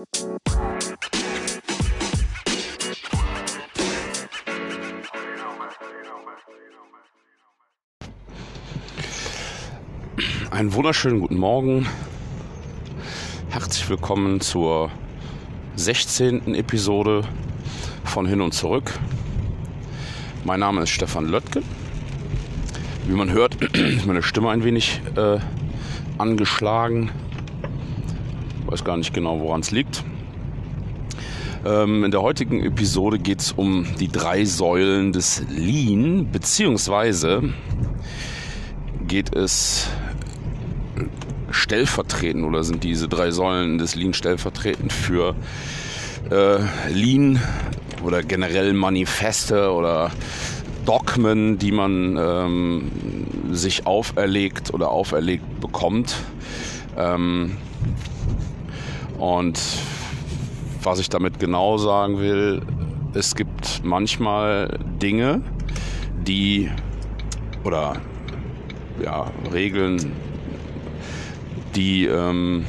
Einen wunderschönen guten Morgen. Herzlich willkommen zur 16. Episode von Hin und Zurück. Mein Name ist Stefan Löttke. Wie man hört, ist meine Stimme ein wenig äh, angeschlagen. Weiß gar nicht genau, woran es liegt. Ähm, in der heutigen Episode geht es um die drei Säulen des Lean, beziehungsweise geht es stellvertretend oder sind diese drei Säulen des Lean stellvertretend für äh, Lean oder generell Manifeste oder Dogmen, die man ähm, sich auferlegt oder auferlegt bekommt. Ähm, und was ich damit genau sagen will, es gibt manchmal Dinge, die oder ja, Regeln, die ähm,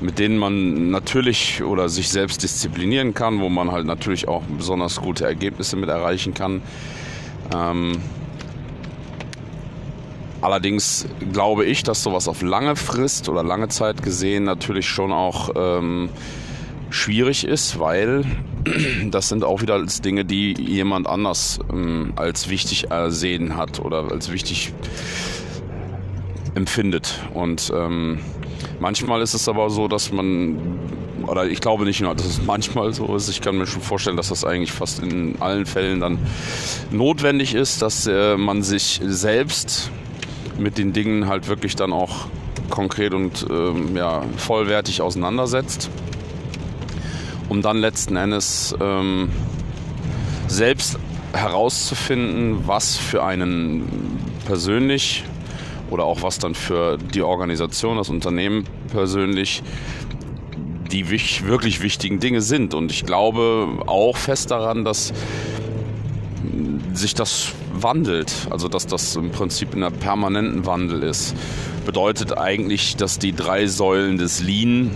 mit denen man natürlich oder sich selbst disziplinieren kann, wo man halt natürlich auch besonders gute Ergebnisse mit erreichen kann. Ähm, allerdings glaube ich, dass sowas auf lange Frist oder lange Zeit gesehen natürlich schon auch ähm, schwierig ist, weil das sind auch wieder Dinge, die jemand anders ähm, als wichtig ersehen hat oder als wichtig empfindet. Und ähm, manchmal ist es aber so, dass man, oder ich glaube nicht nur, dass es manchmal so ist, ich kann mir schon vorstellen, dass das eigentlich fast in allen Fällen dann notwendig ist, dass äh, man sich selbst mit den Dingen halt wirklich dann auch konkret und ähm, ja, vollwertig auseinandersetzt, um dann letzten Endes ähm, selbst herauszufinden, was für einen persönlich oder auch was dann für die Organisation, das Unternehmen persönlich die wirklich wichtigen Dinge sind. Und ich glaube auch fest daran, dass sich das wandelt, also dass das im Prinzip in einem permanenten Wandel ist. Bedeutet eigentlich, dass die drei Säulen des Lean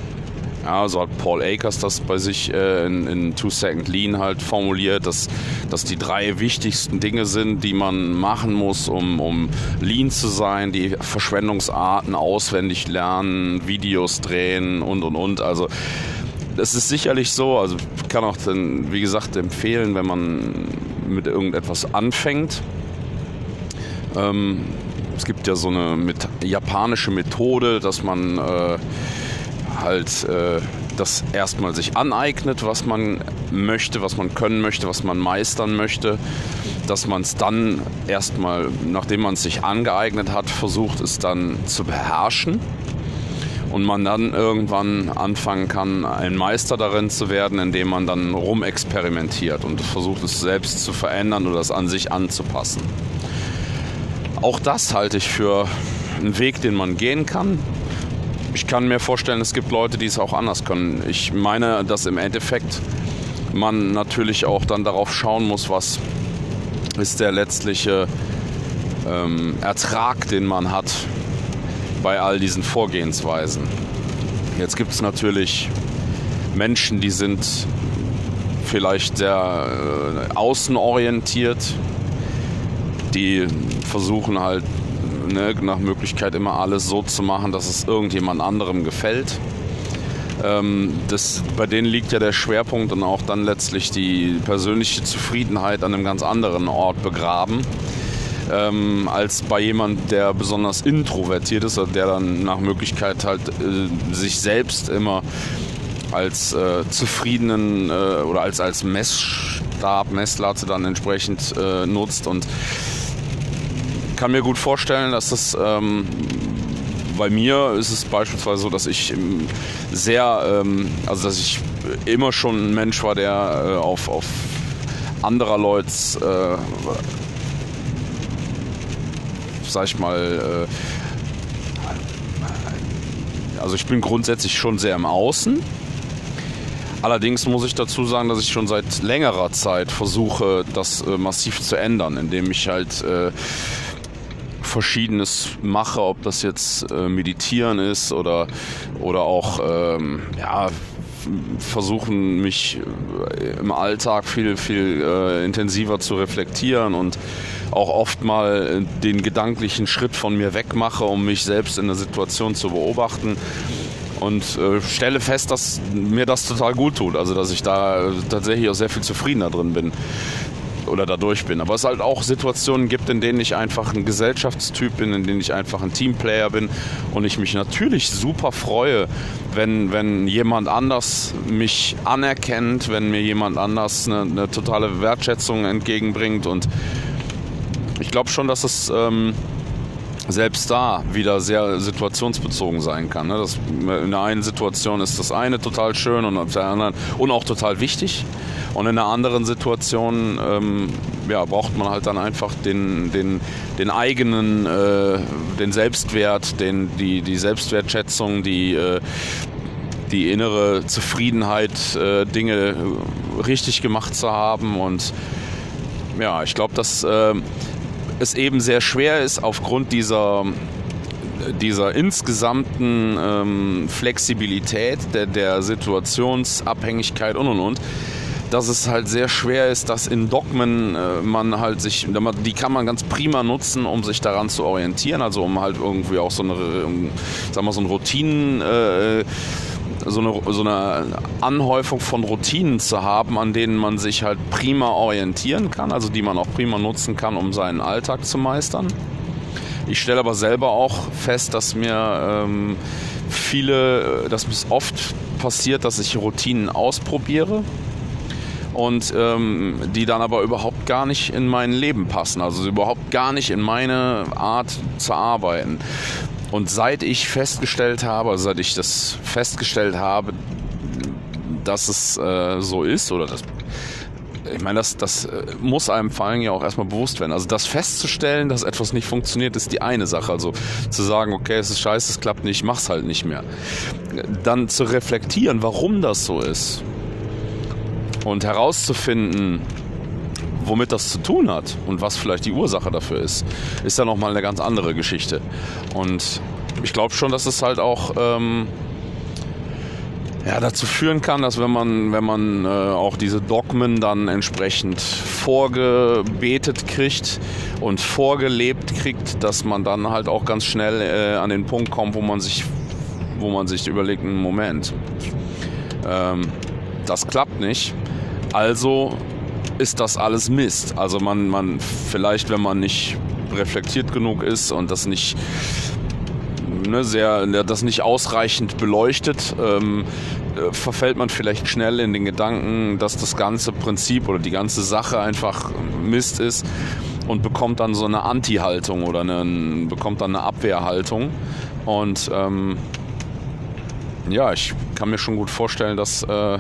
ja, so hat Paul Akers das bei sich äh, in, in Two Second Lean halt formuliert, dass, dass die drei wichtigsten Dinge sind, die man machen muss, um, um Lean zu sein, die Verschwendungsarten auswendig lernen, Videos drehen und und und. Also es ist sicherlich so, also ich kann auch dann, wie gesagt, empfehlen, wenn man mit irgendetwas anfängt. Ähm, es gibt ja so eine mit, japanische Methode, dass man äh, halt äh, das erstmal sich aneignet, was man möchte, was man können möchte, was man meistern möchte, dass man es dann erstmal, nachdem man es sich angeeignet hat, versucht es dann zu beherrschen und man dann irgendwann anfangen kann, ein Meister darin zu werden, indem man dann rumexperimentiert und versucht es selbst zu verändern oder es an sich anzupassen. Auch das halte ich für einen Weg, den man gehen kann ich kann mir vorstellen, es gibt Leute, die es auch anders können. Ich meine, dass im Endeffekt man natürlich auch dann darauf schauen muss, was ist der letztliche ähm, Ertrag, den man hat bei all diesen Vorgehensweisen. Jetzt gibt es natürlich Menschen, die sind vielleicht sehr äh, außenorientiert, die versuchen halt ne, nach Möglichkeit immer alles so zu machen, dass es irgendjemand anderem gefällt. Ähm, das, bei denen liegt ja der Schwerpunkt und auch dann letztlich die persönliche Zufriedenheit an einem ganz anderen Ort begraben. Ähm, als bei jemand, der besonders introvertiert ist, der dann nach Möglichkeit halt äh, sich selbst immer als äh, zufriedenen äh, oder als, als Messstab, Messlatte dann entsprechend äh, nutzt. Und kann mir gut vorstellen, dass das ähm, bei mir ist es beispielsweise so, dass ich sehr, ähm, also dass ich immer schon ein Mensch war, der äh, auf, auf anderer Leute, äh, sag ich mal, äh, also ich bin grundsätzlich schon sehr im Außen. Allerdings muss ich dazu sagen, dass ich schon seit längerer Zeit versuche, das äh, massiv zu ändern, indem ich halt äh, Verschiedenes mache, ob das jetzt äh, Meditieren ist oder, oder auch ähm, ja, versuchen, mich äh, im Alltag viel, viel äh, intensiver zu reflektieren und auch oft mal den gedanklichen Schritt von mir wegmache, um mich selbst in der Situation zu beobachten. Und äh, stelle fest, dass mir das total gut tut. Also, dass ich da tatsächlich auch sehr viel zufriedener drin bin oder dadurch bin. Aber es halt auch Situationen gibt, in denen ich einfach ein Gesellschaftstyp bin, in denen ich einfach ein Teamplayer bin und ich mich natürlich super freue, wenn, wenn jemand anders mich anerkennt, wenn mir jemand anders eine, eine totale Wertschätzung entgegenbringt und ich glaube schon, dass es ähm, selbst da wieder sehr situationsbezogen sein kann. Ne? Das, in der einen Situation ist das eine total schön und auf der anderen und auch total wichtig. Und in einer anderen Situation ähm, ja, braucht man halt dann einfach den, den, den eigenen, äh, den Selbstwert, den, die, die Selbstwertschätzung, die, äh, die innere Zufriedenheit, äh, Dinge richtig gemacht zu haben. Und ja, ich glaube, dass äh, es eben sehr schwer ist, aufgrund dieser dieser insgesamten ähm, Flexibilität, der, der Situationsabhängigkeit und und und, dass es halt sehr schwer ist, dass in Dogmen äh, man halt sich, die kann man ganz prima nutzen, um sich daran zu orientieren, also um halt irgendwie auch so eine, sagen wir so eine Routinen, äh, so eine, so eine Anhäufung von Routinen zu haben, an denen man sich halt prima orientieren kann, also die man auch prima nutzen kann, um seinen Alltag zu meistern. Ich stelle aber selber auch fest, dass mir ähm, viele, dass es oft passiert, dass ich Routinen ausprobiere und ähm, die dann aber überhaupt gar nicht in mein Leben passen, also überhaupt gar nicht in meine Art zu arbeiten. Und seit ich festgestellt habe, also seit ich das festgestellt habe, dass es äh, so ist oder das ich meine, das, das äh, muss einem vor allem ja auch erstmal bewusst werden. Also das festzustellen, dass etwas nicht funktioniert, ist die eine Sache. Also zu sagen, okay, es ist scheiße, es klappt nicht, ich mach's halt nicht mehr. Dann zu reflektieren, warum das so ist. Und herauszufinden, womit das zu tun hat und was vielleicht die Ursache dafür ist, ist ja nochmal eine ganz andere Geschichte. Und ich glaube schon, dass es halt auch ähm, ja, dazu führen kann, dass wenn man, wenn man äh, auch diese Dogmen dann entsprechend vorgebetet kriegt und vorgelebt kriegt, dass man dann halt auch ganz schnell äh, an den Punkt kommt, wo man sich, wo man sich überlegt, einen Moment, ähm, das klappt nicht. Also ist das alles Mist. Also man, man vielleicht, wenn man nicht reflektiert genug ist und das nicht ne, sehr, das nicht ausreichend beleuchtet, ähm, äh, verfällt man vielleicht schnell in den Gedanken, dass das ganze Prinzip oder die ganze Sache einfach Mist ist und bekommt dann so eine Anti-Haltung oder eine, bekommt dann eine Abwehrhaltung. Und ähm, ja, ich kann mir schon gut vorstellen, dass äh,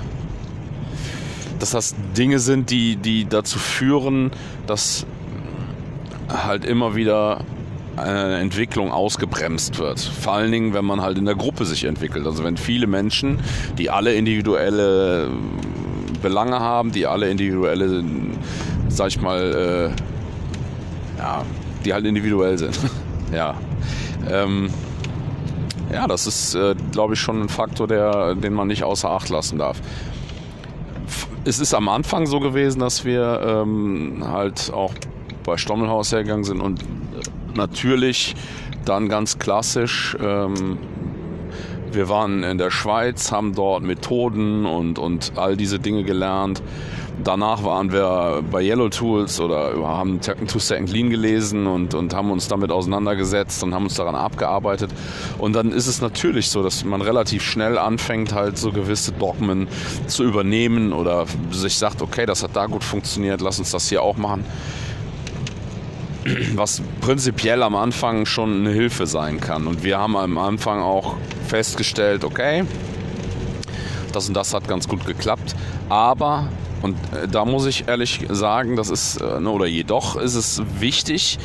dass das Dinge sind, die, die dazu führen, dass halt immer wieder eine Entwicklung ausgebremst wird. Vor allen Dingen, wenn man halt in der Gruppe sich entwickelt. Also wenn viele Menschen, die alle individuelle Belange haben, die alle individuelle, sag ich mal, äh, ja, die halt individuell sind. ja. Ähm, ja, das ist, äh, glaube ich, schon ein Faktor, der, den man nicht außer Acht lassen darf es ist am Anfang so gewesen, dass wir ähm, halt auch bei Stommelhaus hergegangen sind und natürlich dann ganz klassisch ähm, wir waren in der Schweiz, haben dort Methoden und, und all diese Dinge gelernt. Danach waren wir bei Yellow Tools oder haben To Second Lean gelesen und, und haben uns damit auseinandergesetzt und haben uns daran abgearbeitet. Und dann ist es natürlich so, dass man relativ schnell anfängt, halt so gewisse Dogmen zu übernehmen oder sich sagt, okay, das hat da gut funktioniert, lass uns das hier auch machen. Was prinzipiell am Anfang schon eine Hilfe sein kann. Und wir haben am Anfang auch festgestellt, okay, das und das hat ganz gut geklappt. Aber und äh, da muss ich ehrlich sagen, das ist, äh, ne, oder jedoch ist es wichtig,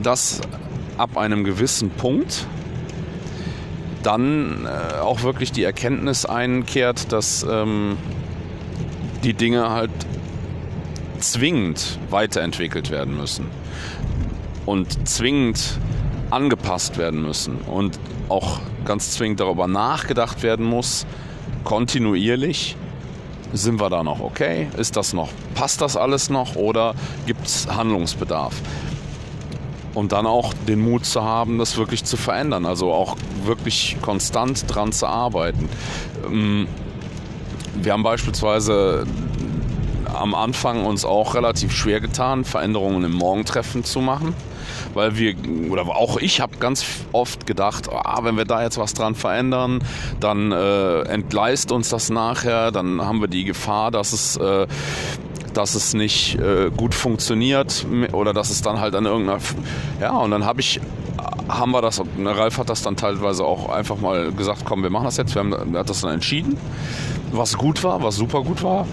dass ab einem gewissen Punkt dann äh, auch wirklich die Erkenntnis einkehrt, dass ähm, die Dinge halt zwingend weiterentwickelt werden müssen. und zwingend angepasst werden müssen und auch ganz zwingend darüber nachgedacht werden muss, kontinuierlich, sind wir da noch okay? Ist das noch, passt das alles noch oder gibt es Handlungsbedarf? Und dann auch den Mut zu haben, das wirklich zu verändern, also auch wirklich konstant dran zu arbeiten. Ähm, wir haben beispielsweise am Anfang uns auch relativ schwer getan, Veränderungen im Morgentreffen zu machen weil wir, oder auch ich habe ganz oft gedacht, ah, wenn wir da jetzt was dran verändern, dann äh, entgleist uns das nachher, dann haben wir die Gefahr, dass es äh, dass es nicht äh, gut funktioniert oder dass es dann halt an irgendeiner ja und dann habe ich haben wir das Ralf hat das dann teilweise auch einfach mal gesagt komm wir machen das jetzt. Wir haben, er hat das dann entschieden was gut war was super gut war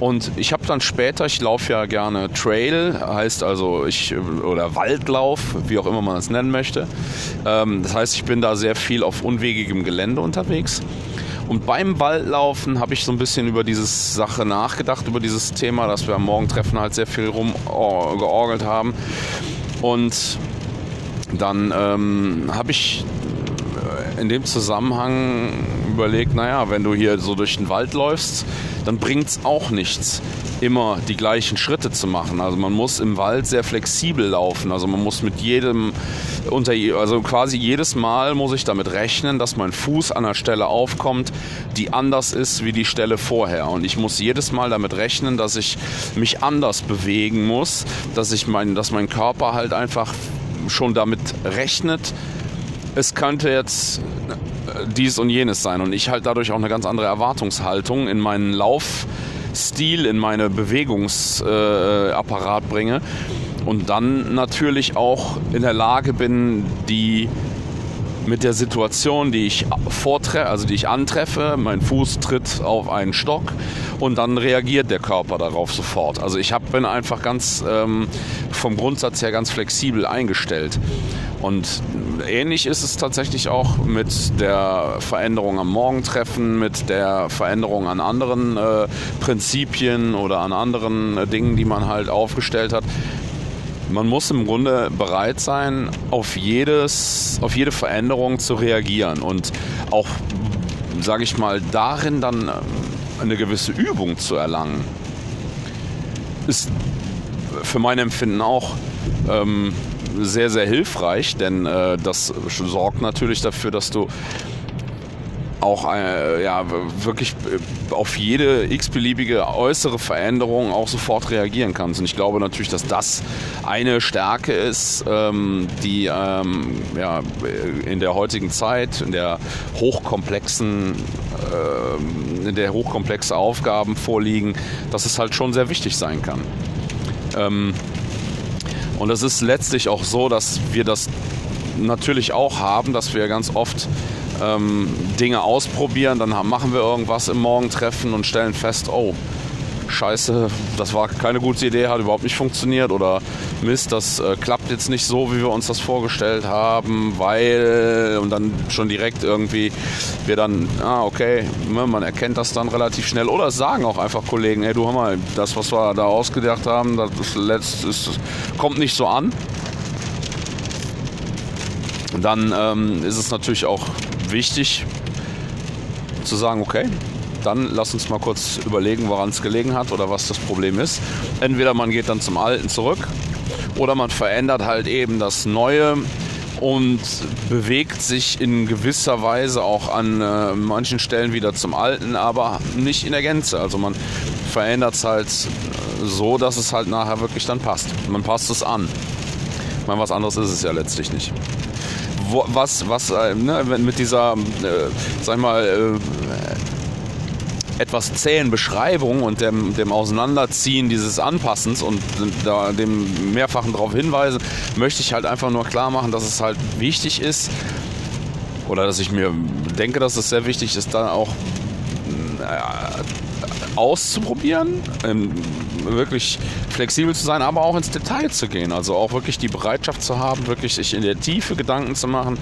und ich habe dann später, ich laufe ja gerne Trail, heißt also ich oder Waldlauf, wie auch immer man es nennen möchte. Ähm, das heißt, ich bin da sehr viel auf unwegigem Gelände unterwegs. Und beim Waldlaufen habe ich so ein bisschen über diese Sache nachgedacht, über dieses Thema, dass wir am Morgentreffen halt sehr viel rumgeorgelt haben. Und dann ähm, habe ich in dem Zusammenhang überlegt, naja, wenn du hier so durch den Wald läufst, dann bringt es auch nichts, immer die gleichen Schritte zu machen. Also man muss im Wald sehr flexibel laufen. Also man muss mit jedem, unter, also quasi jedes Mal muss ich damit rechnen, dass mein Fuß an einer Stelle aufkommt, die anders ist wie die Stelle vorher. Und ich muss jedes Mal damit rechnen, dass ich mich anders bewegen muss, dass ich mein, dass mein Körper halt einfach schon damit rechnet, es könnte jetzt dies und jenes sein. Und ich halt dadurch auch eine ganz andere Erwartungshaltung in meinen Laufstil, in meine Bewegungsapparat äh, bringe. Und dann natürlich auch in der Lage bin, die mit der Situation, die ich vortreffe, also die ich antreffe, mein Fuß tritt auf einen Stock und dann reagiert der Körper darauf sofort. Also ich hab, bin einfach ganz ähm, vom Grundsatz her ganz flexibel eingestellt. Und ähnlich ist es tatsächlich auch mit der Veränderung am Morgentreffen, mit der Veränderung an anderen äh, Prinzipien oder an anderen äh, Dingen, die man halt aufgestellt hat man muss im Grunde bereit sein, auf, jedes, auf jede Veränderung zu reagieren und auch, sage ich mal, darin dann äh, eine gewisse Übung zu erlangen. Ist für mein Empfinden auch ähm, sehr, sehr hilfreich, denn äh, das sorgt natürlich dafür, dass du auch äh, ja, wirklich äh, auf jede x-beliebige äußere Veränderung auch sofort reagieren kannst. Und ich glaube natürlich, dass das eine Stärke ist, ähm, die ähm, ja, in der heutigen Zeit, in der hochkomplexen, äh, in der hochkomplexe Aufgaben vorliegen, dass es halt schon sehr wichtig sein kann. Ähm, und es ist letztlich auch so, dass wir das natürlich auch haben, dass wir ganz oft ähm, Dinge ausprobieren, dann haben, machen wir irgendwas im Morgentreffen und stellen fest, oh, scheiße, das war keine gute Idee, hat überhaupt nicht funktioniert oder Mist, das äh, klappt jetzt nicht so, wie wir uns das vorgestellt haben, weil und dann schon direkt irgendwie wir dann, ah okay, ne, man erkennt das dann relativ schnell oder sagen auch einfach Kollegen, ey du hör mal, das was wir da ausgedacht haben, das, letzt, ist, kommt nicht so an. Dann ähm, ist es natürlich auch wichtig zu sagen, okay, dann lass uns mal kurz überlegen, woran es gelegen hat oder was das Problem ist. Entweder man geht dann zum Alten zurück oder man verändert halt eben das Neue und bewegt sich in gewisser Weise auch an äh, manchen Stellen wieder zum Alten, aber nicht in der Gänze. Also man verändert es halt so, dass es halt nachher wirklich dann passt. Man passt es an. Ich meine, was anderes ist es ja letztlich nicht wo, was, was äh, ne, mit dieser, äh, sag ich mal, äh, etwas zähen Beschreibung und dem, dem Auseinanderziehen dieses Anpassens und da, dem mehrfachen darauf hinweisen, möchte ich halt einfach nur klar machen, dass es halt wichtig ist oder dass ich mir denke, dass es sehr wichtig ist, dann auch äh, auszuprobieren, ähm, wirklich flexibel zu sein, aber auch ins Detail zu gehen. Also auch wirklich die Bereitschaft zu haben, wirklich sich in der Tiefe Gedanken zu machen.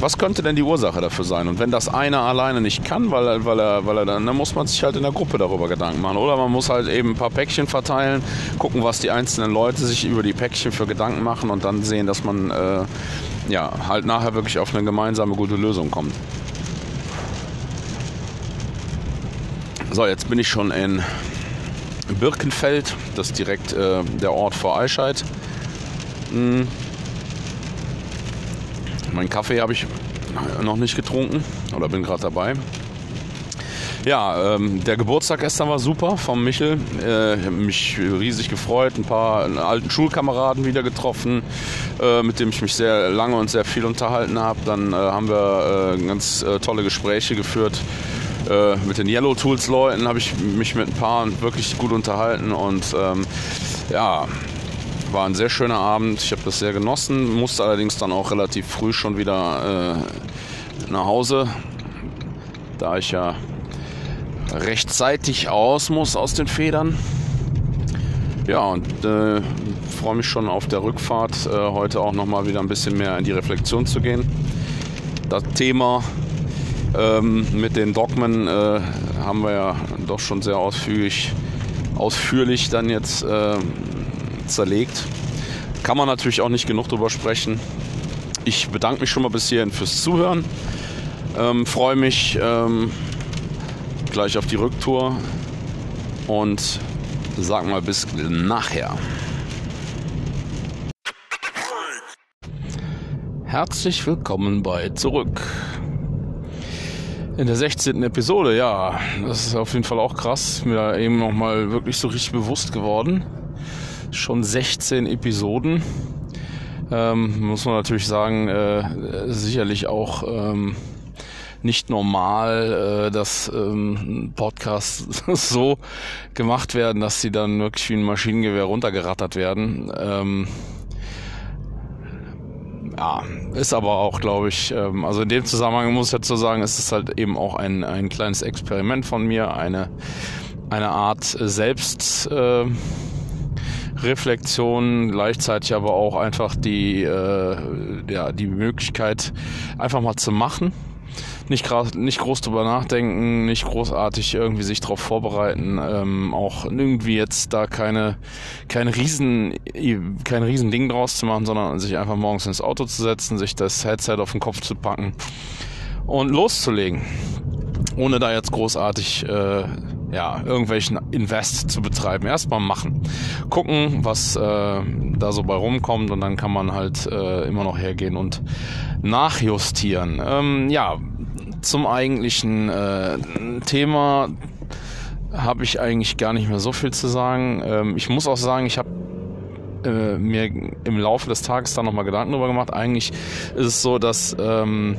Was könnte denn die Ursache dafür sein? Und wenn das einer alleine nicht kann, weil weil er, weil er dann, dann muss man sich halt in der Gruppe darüber Gedanken machen. Oder man muss halt eben ein paar Päckchen verteilen, gucken, was die einzelnen Leute sich über die Päckchen für Gedanken machen und dann sehen, dass man äh, ja halt nachher wirklich auf eine gemeinsame gute Lösung kommt. So, jetzt bin ich schon in Birkenfeld, das ist direkt äh, der Ort vor Eichheit. Hm. Meinen Kaffee habe ich noch nicht getrunken oder bin gerade dabei. Ja, ähm, der Geburtstag gestern war super vom Michel. Äh, ich habe mich riesig gefreut, ein paar alten Schulkameraden wieder getroffen, äh, mit dem ich mich sehr lange und sehr viel unterhalten habe. Dann äh, haben wir äh, ganz äh, tolle Gespräche geführt. Äh, mit den Yellow Tools Leuten habe ich mich mit ein paar wirklich gut unterhalten und ähm, ja, war ein sehr schöner Abend. Ich habe das sehr genossen, musste allerdings dann auch relativ früh schon wieder äh, nach Hause, da ich ja rechtzeitig aus muss aus den Federn. Ja, und äh, freue mich schon auf der Rückfahrt, äh, heute auch nochmal wieder ein bisschen mehr in die Reflexion zu gehen. Das Thema ähm, mit den Dogmen äh, haben wir ja doch schon sehr ausführlich, ausführlich dann jetzt äh, zerlegt. Kann man natürlich auch nicht genug drüber sprechen. Ich bedanke mich schon mal bis hierhin fürs Zuhören. Ähm, Freue mich ähm, gleich auf die Rücktour und sag mal bis nachher. Herzlich willkommen bei Zurück. In der 16. Episode, ja, das ist auf jeden Fall auch krass. Mir eben nochmal wirklich so richtig bewusst geworden schon 16 Episoden. Ähm, muss man natürlich sagen, äh, sicherlich auch ähm, nicht normal, äh, dass ähm, Podcasts so gemacht werden, dass sie dann wirklich wie ein Maschinengewehr runtergerattert werden. Ähm, ja, ist aber auch, glaube ich, ähm, also in dem Zusammenhang muss ich dazu sagen, ist es halt eben auch ein, ein kleines Experiment von mir, eine, eine Art Selbst, äh, Reflexion, gleichzeitig aber auch einfach die, äh, ja, die Möglichkeit, einfach mal zu machen. Nicht, nicht groß drüber nachdenken, nicht großartig irgendwie sich darauf vorbereiten, ähm, auch irgendwie jetzt da keine, kein Riesen, kein Riesending draus zu machen, sondern sich einfach morgens ins Auto zu setzen, sich das Headset auf den Kopf zu packen und loszulegen. Ohne da jetzt großartig äh, ja, irgendwelchen Invest zu betreiben. Erstmal machen. Gucken, was äh, da so bei rumkommt und dann kann man halt äh, immer noch hergehen und nachjustieren. Ähm, ja, zum eigentlichen äh, Thema habe ich eigentlich gar nicht mehr so viel zu sagen. Ähm, ich muss auch sagen, ich habe äh, mir im Laufe des Tages da nochmal Gedanken drüber gemacht. Eigentlich ist es so, dass ähm,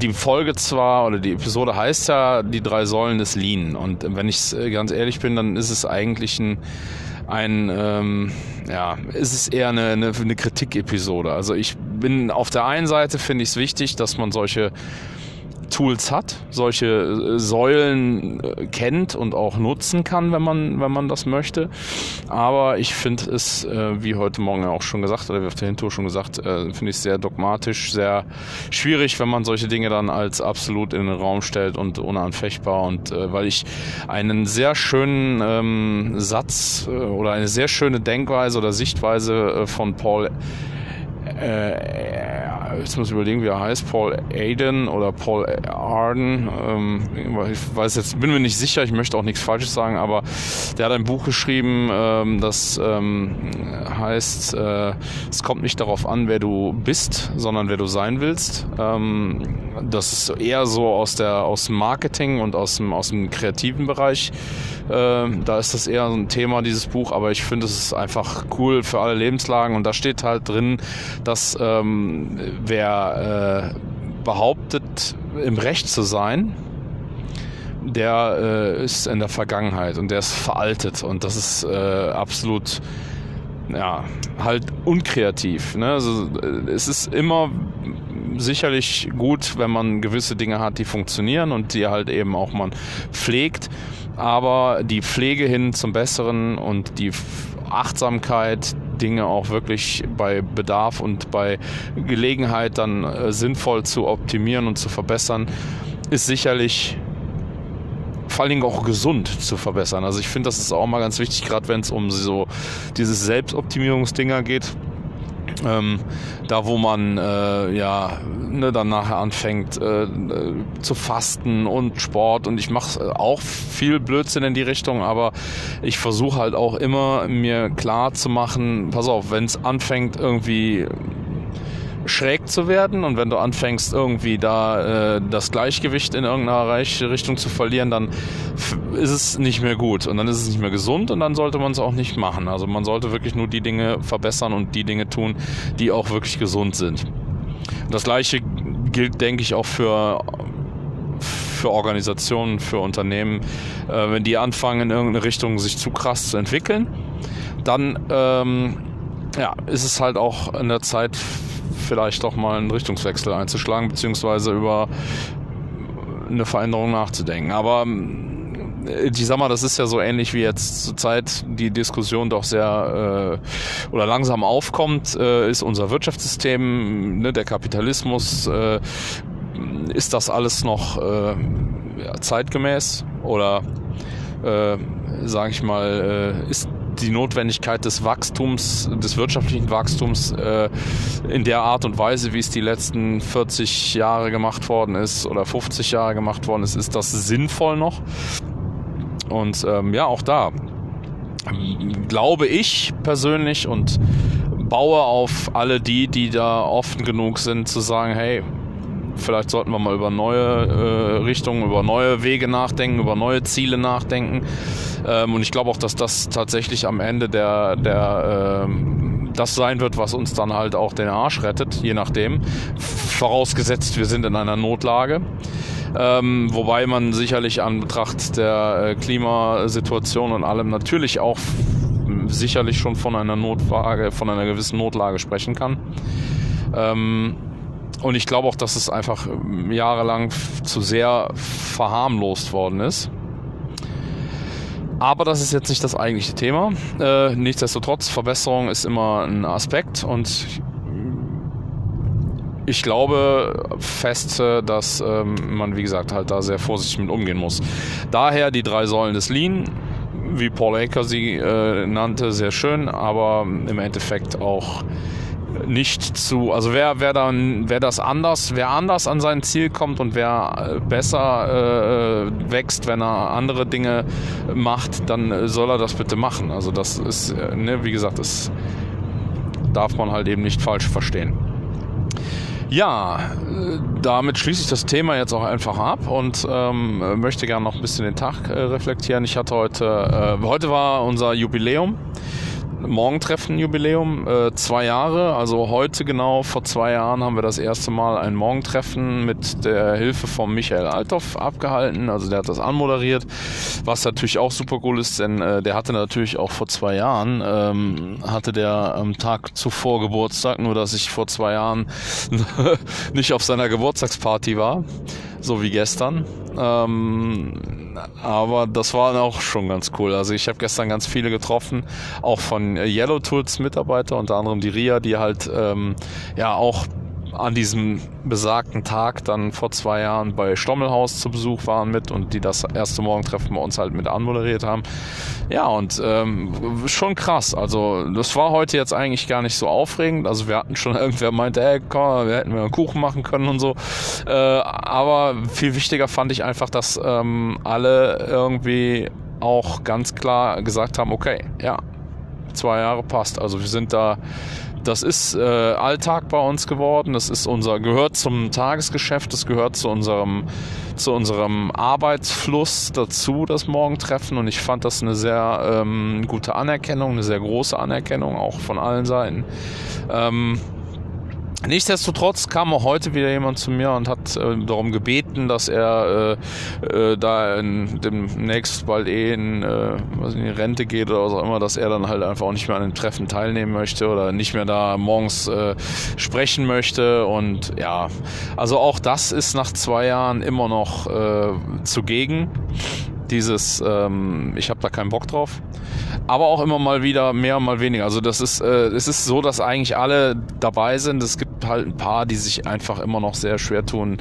die Folge zwar oder die Episode heißt ja die drei Säulen des Lean und wenn ich äh, ganz ehrlich bin, dann ist es eigentlich ein ein ähm, ja, ist es eher eine, eine, eine Kritik-Episode. Also ich bin auf der einen Seite finde ich es wichtig, dass man solche Tools hat, solche äh, Säulen äh, kennt und auch nutzen kann, wenn man, wenn man das möchte. Aber ich finde es, äh, wie heute Morgen auch schon gesagt, oder wie auf der Hintour schon gesagt, finde ich sehr dogmatisch, sehr schwierig, wenn man solche Dinge dann als absolut in den Raum stellt und unanfechtbar. Und weil ich einen sehr schönen ähm, Satz oder eine sehr schöne Denkweise oder Sichtweise von Paul äh, jetzt muss ich überlegen, wie er heißt, Paul Aden oder Paul Arden. Ähm, ich weiß jetzt, bin mir nicht sicher, ich möchte auch nichts Falsches sagen, aber der hat ein Buch geschrieben, ähm, das ähm, heißt, äh, es kommt nicht darauf an, wer du bist, sondern wer du sein willst. Ähm, das ist eher so aus der aus Marketing und aus dem aus dem kreativen Bereich. Äh, da ist das eher ein Thema dieses Buch, aber ich finde es ist einfach cool für alle Lebenslagen und da steht halt drin, dass ähm, wer äh, behauptet, im Recht zu sein, der äh, ist in der Vergangenheit und der ist veraltet und das ist äh, absolut ja halt unkreativ. Ne? Also, äh, es ist immer sicherlich gut, wenn man gewisse Dinge hat, die funktionieren und die halt eben auch man pflegt. Aber die Pflege hin zum Besseren und die Achtsamkeit, Dinge auch wirklich bei Bedarf und bei Gelegenheit dann äh, sinnvoll zu optimieren und zu verbessern, ist sicherlich vor allen Dingen auch gesund zu verbessern. Also ich finde, das ist auch mal ganz wichtig, gerade wenn es um so diese Selbstoptimierungsdinger geht. Ähm, da wo man äh, ja ne, dann nachher anfängt äh, zu fasten und Sport. Und ich mache auch viel Blödsinn in die Richtung, aber ich versuche halt auch immer mir klar zu machen, pass auf, wenn es anfängt irgendwie schräg zu werden und wenn du anfängst irgendwie da äh, das Gleichgewicht in irgendeiner Richtung zu verlieren, dann ist es nicht mehr gut und dann ist es nicht mehr gesund und dann sollte man es auch nicht machen. Also man sollte wirklich nur die Dinge verbessern und die Dinge tun, die auch wirklich gesund sind. Das gleiche gilt, denke ich, auch für für Organisationen, für Unternehmen, äh, wenn die anfangen in irgendeine Richtung sich zu krass zu entwickeln, dann ähm, ja, ist es halt auch in der Zeit vielleicht doch mal einen Richtungswechsel einzuschlagen, beziehungsweise über eine Veränderung nachzudenken. Aber ich sag mal, das ist ja so ähnlich wie jetzt zur Zeit die Diskussion doch sehr äh, oder langsam aufkommt, äh, ist unser Wirtschaftssystem, ne, der Kapitalismus, äh, ist das alles noch äh, zeitgemäß oder äh, sage ich mal, äh, ist die Notwendigkeit des Wachstums, des wirtschaftlichen Wachstums äh, in der Art und Weise, wie es die letzten 40 Jahre gemacht worden ist oder 50 Jahre gemacht worden ist, ist das sinnvoll noch? Und ähm, ja, auch da glaube ich persönlich und baue auf alle die, die da offen genug sind, zu sagen, hey, vielleicht sollten wir mal über neue äh, Richtungen, über neue Wege nachdenken, über neue Ziele nachdenken. Ähm, und ich glaube auch, dass das tatsächlich am Ende der, der ähm, das sein wird, was uns dann halt auch den Arsch rettet, je nachdem. Vorausgesetzt, wir sind in einer Notlage. Ähm, wobei man sicherlich an Betracht der äh, Klimasituation und allem natürlich auch sicherlich schon von einer Notlage, von einer gewissen Notlage sprechen kann. Ähm, und ich glaube auch, dass es einfach jahrelang zu sehr verharmlost worden ist. Aber das ist jetzt nicht das eigentliche Thema. Äh, nichtsdestotrotz, Verbesserung ist immer ein Aspekt und ich glaube fest, dass ähm, man, wie gesagt, halt da sehr vorsichtig mit umgehen muss. Daher die drei Säulen des Lean, wie Paul Aker sie äh, nannte, sehr schön, aber im Endeffekt auch nicht zu, also wer, wer dann, wer das anders, wer anders an sein Ziel kommt und wer äh, besser äh, wächst, wenn er andere Dinge macht, dann soll er das bitte machen. Also das ist, äh, ne, wie gesagt, das darf man halt eben nicht falsch verstehen. Ja, damit schließe ich das Thema jetzt auch einfach ab und ähm, möchte gerne noch ein bisschen den Tag äh, reflektieren. Ich hatte heute, äh, heute war unser Jubiläum. Morgentreffen-Jubiläum, äh, zwei Jahre. Also heute genau vor zwei Jahren haben wir das erste Mal ein Morgentreffen mit der Hilfe von Michael Althoff abgehalten. Also der hat das anmoderiert, was natürlich auch super cool ist, denn äh, der hatte natürlich auch vor zwei Jahren, ähm, hatte der am Tag zuvor Geburtstag, nur dass ich vor zwei Jahren nicht auf seiner Geburtstagsparty war, so wie gestern. Ähm, aber das war auch schon ganz cool. Also ich habe gestern ganz viele getroffen, auch von Yellow Tools Mitarbeiter, unter anderem die Ria, die halt ähm, ja auch an diesem besagten Tag dann vor zwei Jahren bei Stommelhaus zu Besuch waren mit und die das erste Morgentreffen bei uns halt mit anmoderiert haben. Ja, und ähm, schon krass. Also das war heute jetzt eigentlich gar nicht so aufregend. Also wir hatten schon irgendwer meinte, ey, komm, wir hätten wir einen Kuchen machen können und so. Äh, aber viel wichtiger fand ich einfach, dass ähm, alle irgendwie auch ganz klar gesagt haben, okay, ja, zwei Jahre passt. Also wir sind da das ist äh, Alltag bei uns geworden. Das ist unser, gehört zum Tagesgeschäft, das gehört zu unserem, zu unserem Arbeitsfluss dazu, das Morgentreffen. Und ich fand das eine sehr ähm, gute Anerkennung, eine sehr große Anerkennung, auch von allen Seiten. Ähm, Nichtsdestotrotz kam auch heute wieder jemand zu mir und hat äh, darum gebeten, dass er äh, äh, da in, demnächst bald eh in, äh, was in die Rente geht oder was auch immer, dass er dann halt einfach auch nicht mehr an den Treffen teilnehmen möchte oder nicht mehr da morgens äh, sprechen möchte. Und ja, also auch das ist nach zwei Jahren immer noch äh, zugegen. Dieses, ähm, ich habe da keinen Bock drauf. aber auch immer mal wieder mehr, mal weniger. Also das ist, äh, es ist so, dass eigentlich alle dabei sind. Es gibt halt ein paar, die sich einfach immer noch sehr schwer tun,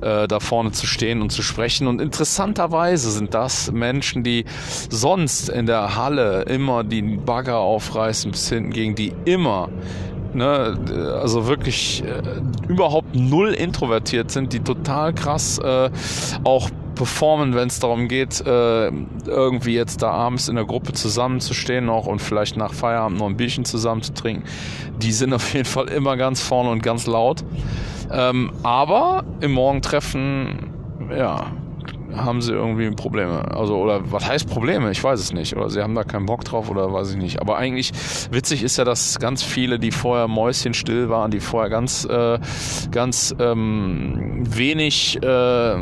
äh, da vorne zu stehen und zu sprechen. Und interessanterweise sind das Menschen, die sonst in der Halle immer die Bagger aufreißen bis hinten gegen die immer Ne, also wirklich äh, überhaupt null introvertiert sind, die total krass äh, auch performen, wenn es darum geht, äh, irgendwie jetzt da abends in der Gruppe zusammenzustehen noch und vielleicht nach Feierabend noch ein Bierchen zusammen zu trinken. Die sind auf jeden Fall immer ganz vorne und ganz laut. Ähm, aber im Morgentreffen, ja, haben sie irgendwie Probleme. Also, oder was heißt Probleme? Ich weiß es nicht. Oder sie haben da keinen Bock drauf oder weiß ich nicht. Aber eigentlich witzig ist ja, dass ganz viele, die vorher mäuschenstill waren, die vorher ganz, äh, ganz ähm, wenig äh,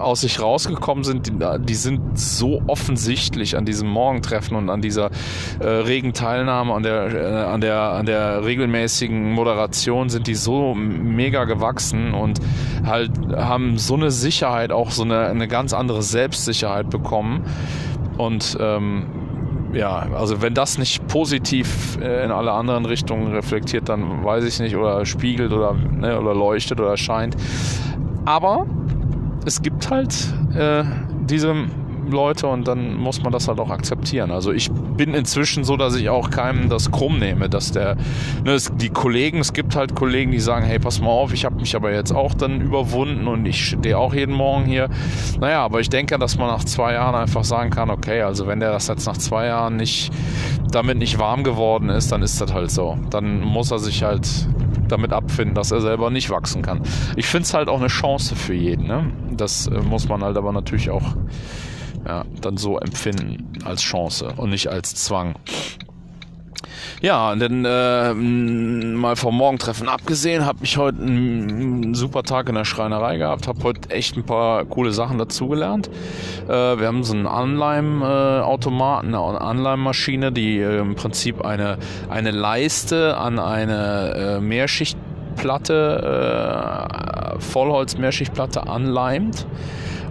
aus sich rausgekommen sind, die, die, sind so offensichtlich an diesem Morgentreffen und an dieser äh, regen Teilnahme, an der, äh, an, der, an der regelmäßigen Moderation sind die so mega gewachsen und halt haben so eine Sicherheit, auch so eine, eine ganz andere Selbstsicherheit bekommen. Und ähm, ja, also wenn das nicht positiv äh, in alle anderen Richtungen reflektiert, dann weiß ich nicht, oder spiegelt oder, ne, oder leuchtet oder scheint. Aber es gibt halt äh, diese Leute und dann muss man das halt auch akzeptieren. Also ich bin inzwischen so, dass ich auch keinem das krumm nehme, dass der, ne, es, die Kollegen, es gibt halt Kollegen, die sagen, hey, pass mal auf, ich habe mich aber jetzt auch dann überwunden und ich stehe auch jeden Morgen hier. Naja, aber ich denke, dass man nach zwei Jahren einfach sagen kann, okay, also wenn der das jetzt nach zwei Jahren nicht, damit nicht warm geworden ist, dann ist das halt so. Dann muss er sich halt damit abfinden, dass er selber nicht wachsen kann. Ich finde es halt auch eine Chance für jeden. Ne? Das äh, muss man halt aber natürlich auch ja, dann so empfinden als Chance und nicht als Zwang. Ja, denn äh, mal vom Morgentreffen abgesehen, habe ich heute einen super Tag in der Schreinerei gehabt, habe heute echt ein paar coole Sachen dazugelernt. Äh, wir haben so einen Anleim-Automaten, eine Anleimmaschine, die äh, im Prinzip eine, eine Leiste an eine äh, Mehrschichtplatte, äh, Vollholz-Mehrschichtplatte anleimt.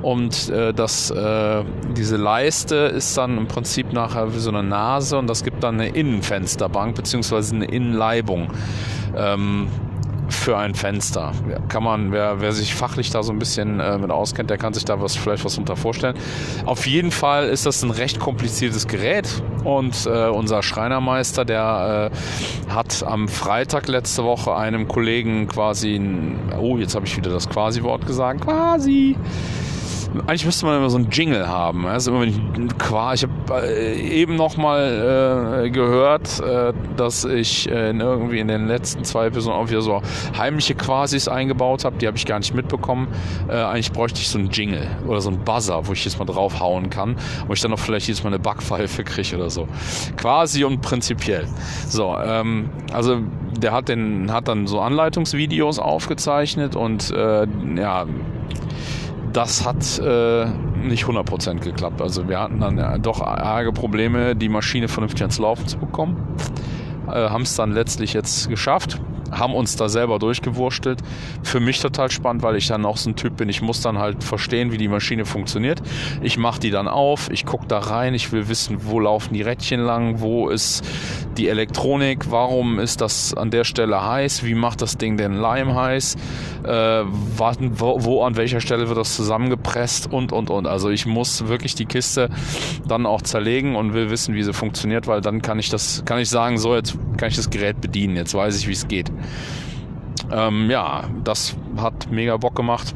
Und äh, das, äh, diese Leiste ist dann im Prinzip nachher wie so eine Nase und das gibt dann eine Innenfensterbank beziehungsweise eine Innenleibung. Ähm, für ein Fenster. Kann man, wer, wer sich fachlich da so ein bisschen äh, mit auskennt, der kann sich da was vielleicht was unter vorstellen. Auf jeden Fall ist das ein recht kompliziertes Gerät und äh, unser Schreinermeister, der äh, hat am Freitag letzte Woche einem Kollegen quasi, ein, oh jetzt habe ich wieder das Quasi-Wort gesagt, quasi eigentlich müsste man immer so einen Jingle haben. Also immer wenn ich, qua, ich habe äh, eben noch mal äh, gehört, äh, dass ich äh, in irgendwie in den letzten zwei Episoden auch wieder so heimliche Quasis eingebaut habe. Die habe ich gar nicht mitbekommen. Äh, eigentlich bräuchte ich so einen Jingle oder so einen Buzzer, wo ich jetzt mal draufhauen kann, wo ich dann noch vielleicht jetzt mal eine Backpfeife kriege oder so. Quasi und prinzipiell. So, ähm, also der hat den hat dann so Anleitungsvideos aufgezeichnet und äh, ja das hat äh, nicht 100% geklappt. Also wir hatten dann ja doch arge Probleme, die Maschine vernünftig ans Laufen zu bekommen. Äh, Haben es dann letztlich jetzt geschafft haben uns da selber durchgewurstelt. Für mich total spannend, weil ich dann auch so ein Typ bin. Ich muss dann halt verstehen, wie die Maschine funktioniert. Ich mache die dann auf, ich gucke da rein, ich will wissen, wo laufen die Rädchen lang, wo ist die Elektronik, warum ist das an der Stelle heiß, wie macht das Ding denn Leim heiß, äh, wo, wo, an welcher Stelle wird das zusammengepresst und und und. Also ich muss wirklich die Kiste dann auch zerlegen und will wissen, wie sie funktioniert, weil dann kann ich das, kann ich sagen, so jetzt kann ich das Gerät bedienen, jetzt weiß ich, wie es geht. Ähm, ja, das hat mega Bock gemacht.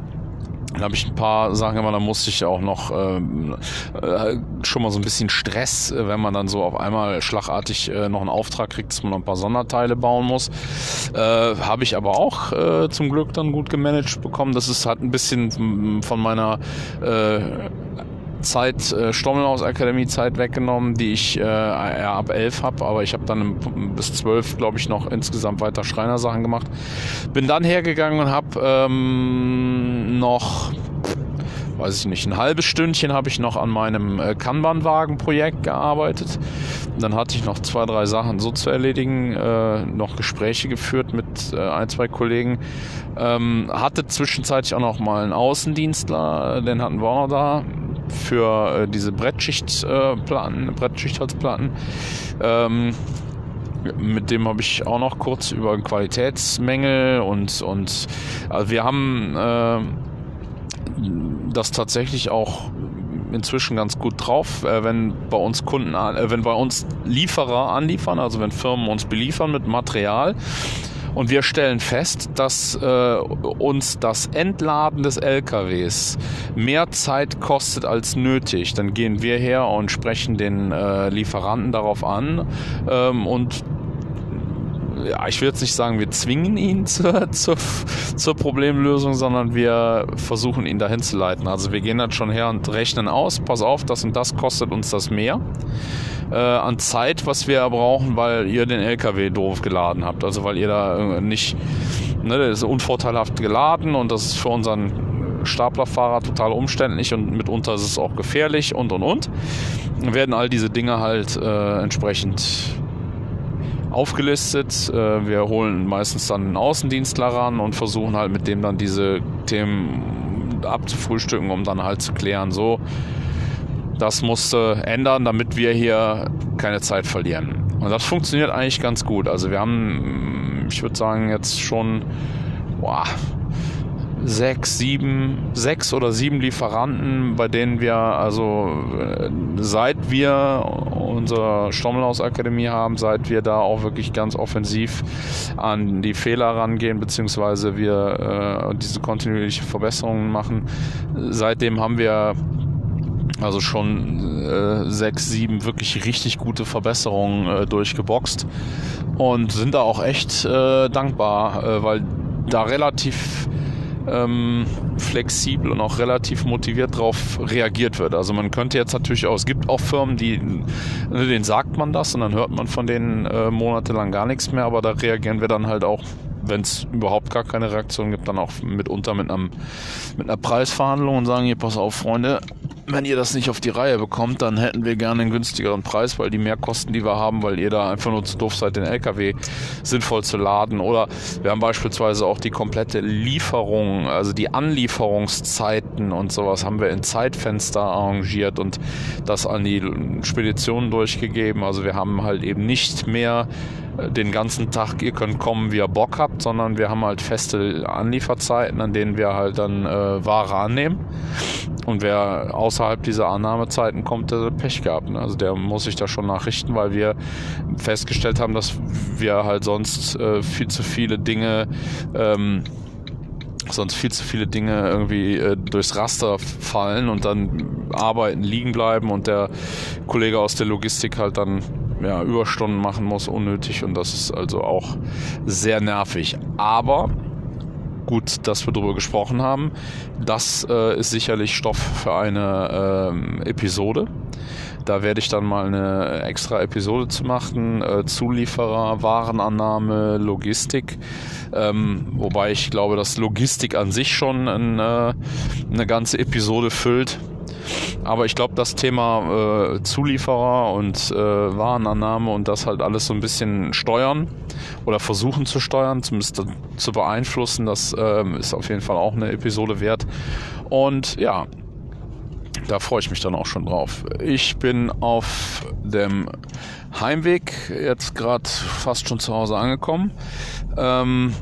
Dann habe ich ein paar Sachen gemacht, da musste ich auch noch ähm, äh, schon mal so ein bisschen Stress, äh, wenn man dann so auf einmal schlagartig äh, noch einen Auftrag kriegt, dass man noch ein paar Sonderteile bauen muss. Äh, habe ich aber auch äh, zum Glück dann gut gemanagt bekommen. Das ist halt ein bisschen von meiner äh, Zeit, äh, Stommelhaus Akademie Zeit weggenommen, die ich äh, ab 11 habe, aber ich habe dann bis 12, glaube ich, noch insgesamt weiter Schreinersachen gemacht. Bin dann hergegangen und habe ähm, noch weiß ich nicht, ein halbes Stündchen habe ich noch an meinem äh, Kanban-Wagen-Projekt gearbeitet. Dann hatte ich noch zwei, drei Sachen so zu erledigen, äh, noch Gespräche geführt mit äh, ein, zwei Kollegen. Ähm, hatte zwischenzeitlich auch noch mal einen Außendienstler, den hatten wir auch noch da für äh, diese Brettschichtplatten, äh, Brettschichtholzplatten. Ähm, mit dem habe ich auch noch kurz über Qualitätsmängel und, und also wir haben äh, das tatsächlich auch inzwischen ganz gut drauf, äh, wenn bei uns Kunden, äh, wenn bei uns Lieferer anliefern, also wenn Firmen uns beliefern mit Material, und wir stellen fest, dass äh, uns das Entladen des LKWs mehr Zeit kostet als nötig. Dann gehen wir her und sprechen den äh, Lieferanten darauf an ähm, und ja, ich will jetzt nicht sagen, wir zwingen ihn zur, zur, zur, Problemlösung, sondern wir versuchen ihn dahin zu leiten. Also wir gehen dann schon her und rechnen aus, pass auf, das und das kostet uns das mehr äh, an Zeit, was wir brauchen, weil ihr den LKW doof geladen habt. Also weil ihr da äh, nicht, ne, das ist unvorteilhaft geladen und das ist für unseren Staplerfahrer total umständlich und mitunter ist es auch gefährlich und und und. Werden all diese Dinge halt äh, entsprechend aufgelistet. Äh, wir holen meistens dann einen Außendienstler ran und versuchen halt mit dem dann diese Themen abzufrühstücken, um dann halt zu klären, so, das musste ändern, damit wir hier keine Zeit verlieren. Und das funktioniert eigentlich ganz gut. Also wir haben, ich würde sagen, jetzt schon boah, sechs, sieben, sechs oder sieben Lieferanten, bei denen wir also äh, seit wir unsere Stommelhaus-Akademie haben, seit wir da auch wirklich ganz offensiv an die Fehler rangehen, beziehungsweise wir äh, diese kontinuierliche Verbesserungen machen, seitdem haben wir also schon äh, sechs, sieben wirklich richtig gute Verbesserungen äh, durchgeboxt und sind da auch echt äh, dankbar, äh, weil da relativ ähm, flexibel und auch relativ motiviert darauf reagiert wird. Also man könnte jetzt natürlich auch, es gibt auch Firmen, die, ne, denen sagt man das und dann hört man von denen äh, monatelang gar nichts mehr, aber da reagieren wir dann halt auch wenn es überhaupt gar keine Reaktion gibt, dann auch mitunter mit, einem, mit einer Preisverhandlung und sagen, hier, pass auf, Freunde, wenn ihr das nicht auf die Reihe bekommt, dann hätten wir gerne einen günstigeren Preis, weil die Mehrkosten, die wir haben, weil ihr da einfach nur zu doof seid, den LKW sinnvoll zu laden. Oder wir haben beispielsweise auch die komplette Lieferung, also die Anlieferungszeiten und sowas haben wir in Zeitfenster arrangiert und das an die Speditionen durchgegeben. Also wir haben halt eben nicht mehr den ganzen Tag, ihr könnt kommen, wie ihr Bock habt, sondern wir haben halt feste Anlieferzeiten, an denen wir halt dann äh, Ware annehmen. Und wer außerhalb dieser Annahmezeiten kommt, der hat Pech gehabt. Ne? Also der muss sich da schon nachrichten, weil wir festgestellt haben, dass wir halt sonst äh, viel zu viele Dinge ähm, sonst viel zu viele Dinge irgendwie äh, durchs Raster fallen und dann arbeiten liegen bleiben und der Kollege aus der Logistik halt dann ja, Überstunden machen muss, unnötig und das ist also auch sehr nervig. Aber gut, dass wir darüber gesprochen haben. Das äh, ist sicherlich Stoff für eine ähm, Episode. Da werde ich dann mal eine extra Episode zu machen. Äh, Zulieferer, Warenannahme, Logistik. Ähm, wobei ich glaube, dass Logistik an sich schon ein, äh, eine ganze Episode füllt. Aber ich glaube, das Thema äh, Zulieferer und äh, Warenannahme und das halt alles so ein bisschen steuern oder versuchen zu steuern, zumindest zu beeinflussen, das äh, ist auf jeden Fall auch eine Episode wert. Und ja, da freue ich mich dann auch schon drauf. Ich bin auf dem Heimweg, jetzt gerade fast schon zu Hause angekommen. Ähm,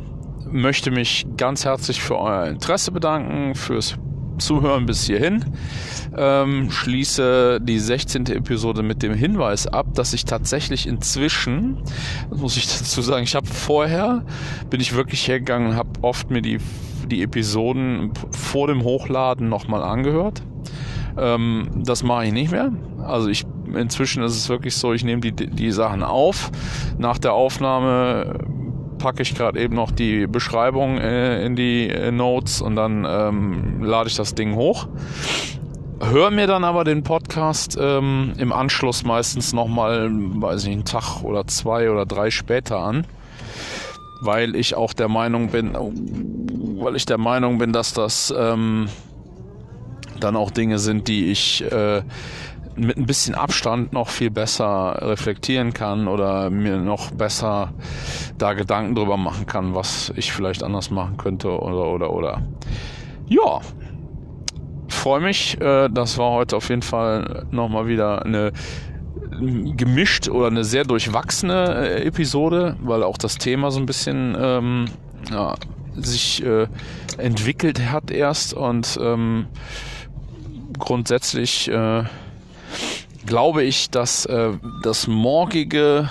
möchte mich ganz herzlich für euer Interesse bedanken, fürs Zuhören bis hierhin. Ähm, schließe die 16. Episode mit dem Hinweis ab, dass ich tatsächlich inzwischen, das muss ich dazu sagen, ich habe vorher, bin ich wirklich hergegangen und habe oft mir die, die Episoden vor dem Hochladen nochmal angehört. Ähm, das mache ich nicht mehr. Also ich inzwischen ist es wirklich so, ich nehme die, die Sachen auf. Nach der Aufnahme packe ich gerade eben noch die Beschreibung äh, in die äh, Notes und dann ähm, lade ich das Ding hoch. Hör mir dann aber den Podcast ähm, im Anschluss meistens nochmal, weiß ich, einen Tag oder zwei oder drei später an, weil ich auch der Meinung bin, weil ich der Meinung bin, dass das ähm, dann auch Dinge sind, die ich äh, mit ein bisschen Abstand noch viel besser reflektieren kann oder mir noch besser da Gedanken drüber machen kann, was ich vielleicht anders machen könnte oder oder oder. Ja, freue mich. Äh, das war heute auf jeden Fall nochmal wieder eine gemischt oder eine sehr durchwachsene äh, Episode, weil auch das Thema so ein bisschen ähm, ja, sich äh, entwickelt hat erst und ähm, grundsätzlich äh, glaube ich, dass äh, das morgige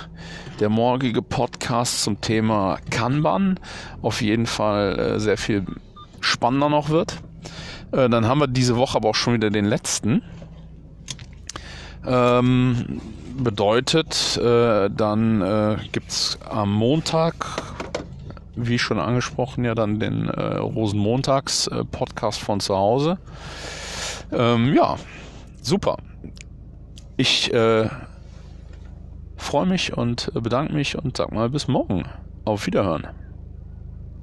der morgige Podcast zum Thema Kanban auf jeden Fall äh, sehr viel spannender noch wird. Äh, dann haben wir diese Woche aber auch schon wieder den letzten. Ähm, bedeutet, äh, dann äh, gibt es am Montag, wie schon angesprochen, ja dann den äh, Rosenmontags-Podcast äh, von zu Hause. Ähm, ja, super. Ich äh, freue mich und bedanke mich und sag mal bis morgen. Auf Wiederhören.